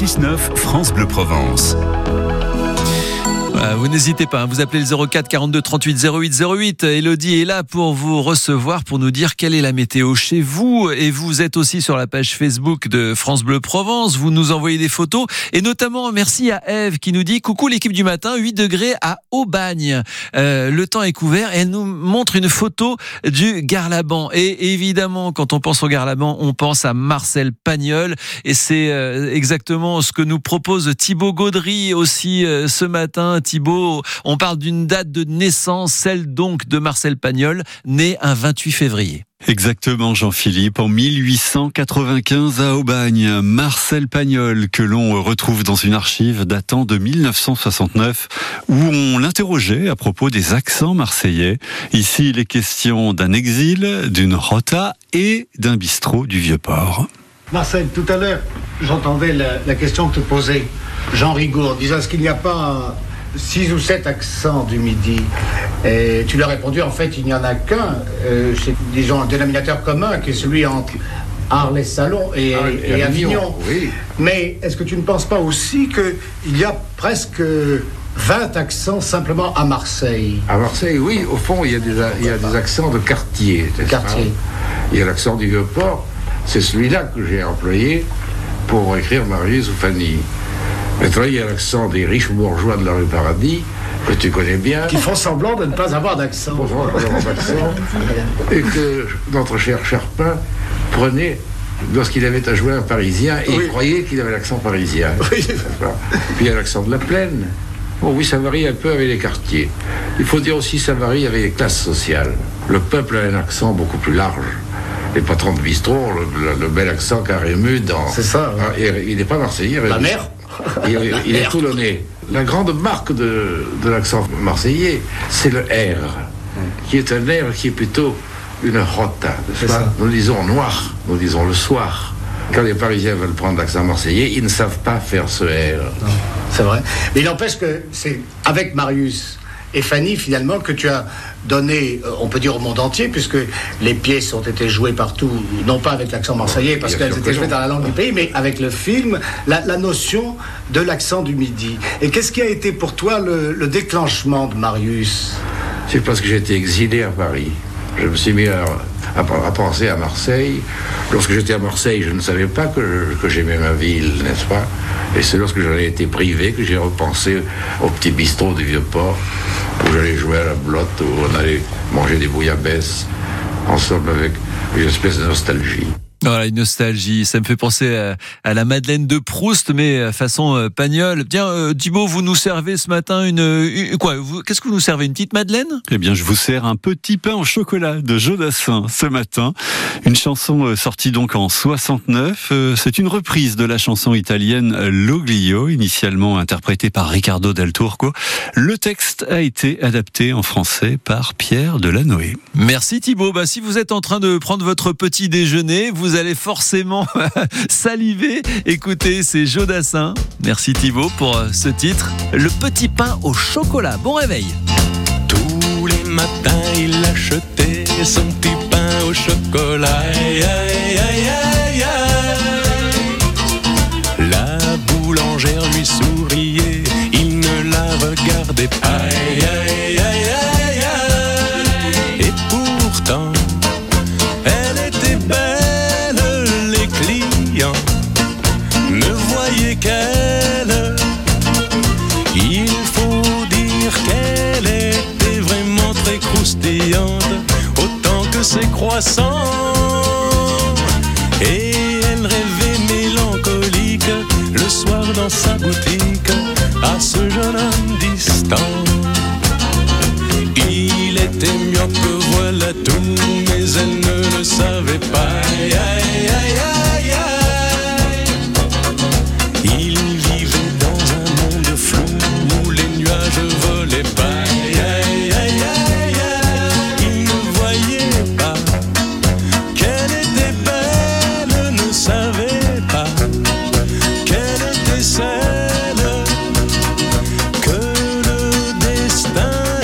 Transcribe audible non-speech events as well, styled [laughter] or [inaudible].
6-9 France Bleu Provence. Euh, vous n'hésitez pas, hein, vous appelez le 04 42 38 08 08. Elodie est là pour vous recevoir, pour nous dire quelle est la météo chez vous. Et vous êtes aussi sur la page Facebook de France Bleu Provence. Vous nous envoyez des photos. Et notamment, merci à Eve qui nous dit Coucou l'équipe du matin, 8 degrés à Aubagne. Euh, le temps est couvert et elle nous montre une photo du Garlaban. Et évidemment, quand on pense au Garlaban, on pense à Marcel Pagnol. Et c'est euh, exactement ce que nous propose Thibaut Gaudry aussi euh, ce matin. On parle d'une date de naissance, celle donc de Marcel Pagnol, né un 28 février. Exactement, Jean-Philippe. En 1895 à Aubagne, Marcel Pagnol, que l'on retrouve dans une archive datant de 1969, où on l'interrogeait à propos des accents marseillais. Ici, il est question d'un exil, d'une rota et d'un bistrot du Vieux-Port. Marcel, tout à l'heure, j'entendais la, la, question que te posait Jean Rigaud, disant est-ce qu'il n'y a pas six ou sept accents du Midi. Et tu lui as répondu, en fait, il n'y en a qu'un, euh, c'est, disons, un dénominateur commun, qui est celui entre Arles-Salon et, Ah, et, et Avignon. Oui. Mais est-ce que tu ne penses pas aussi qu'il y a presque 20 accents simplement à Marseille? À Marseille, oui, au fond, il y a des, il y a des accents de quartier. Quartier. Il y a l'accent du Vieux-Port. C'est celui-là que j'ai employé pour écrire Marius ou Fanny. Il y a l'accent des riches bourgeois de la rue Paradis, que tu connais bien. Qui font semblant de ne pas avoir d'accent. [laughs] Et que notre cher Charpin prenait lorsqu'il avait à jouer un Parisien et Oui. il croyait qu'il avait l'accent parisien. Oui. Puis il y a l'accent de la plaine. Bon, oui, ça varie un peu avec les quartiers. Il faut dire aussi ça varie avec les classes sociales. Le peuple a un accent beaucoup plus large. Les patrons de bistrot, le, le- le bel accent dans. C'est ça, ouais. Ah, et il n'est pas marseillais. La mère Il, il est toulonnais. La grande marque de, de l'accent marseillais, c'est le R, qui est un R qui est plutôt une rota. pas. Nous disons noir, nous disons le soir. Quand les Parisiens veulent prendre l'accent marseillais, ils ne savent pas faire ce R. C'est vrai. Mais il n'empêche que c'est avec Marius et Fanny, finalement, que tu as donné, euh, on peut dire au monde entier, puisque les pièces ont été jouées partout, non pas avec l'accent marseillais, parce qu'elles étaient jouées dans la langue du pays, mais avec le film, la, la notion de l'accent du midi. Et qu'est-ce qui a été pour toi le, le déclenchement de Marius? C'est parce que j'ai été exilé à Paris. Je me suis mis à, à- à penser à Marseille. Lorsque j'étais à Marseille, je ne savais pas que j'aimais ma ville, n'est-ce pas? Et c'est lorsque j'en ai été privé que j'ai repensé au petit bistrot du Vieux-Port, où j'allais jouer à la blotte, où on allait manger des bouillabaisse, ensemble avec une espèce de nostalgie. Voilà, une nostalgie. Ça me fait penser à, à la Madeleine de Proust, mais euh, façon euh, Pagnol. Tiens, euh, Thibaut, vous nous servez ce matin une, une- quoi Qu'est-ce que vous nous servez Une petite Madeleine? Eh bien, je vous sers un petit pain au chocolat de Jodassin ce matin. Une chanson euh, sortie donc en 69. Euh, C'est une reprise de la chanson italienne L'Oglio, initialement interprétée par Riccardo Del Turco. Le texte a été adapté en français par Pierre Delanoë. Merci Thibaut. Bah, si vous êtes en train de prendre votre petit déjeuner, vous allez forcément [laughs] saliver. Écoutez, c'est Jodassin. Merci Thibaut pour euh, ce titre. Le petit pain au chocolat. Bon réveil. Tous les matins, il achetait son petit pain au chocolat. ses croissants. Et elle rêvait mélancolique le soir dans sa boutique à ce jeune homme distant. Il était mieux que voilà tout, mais elle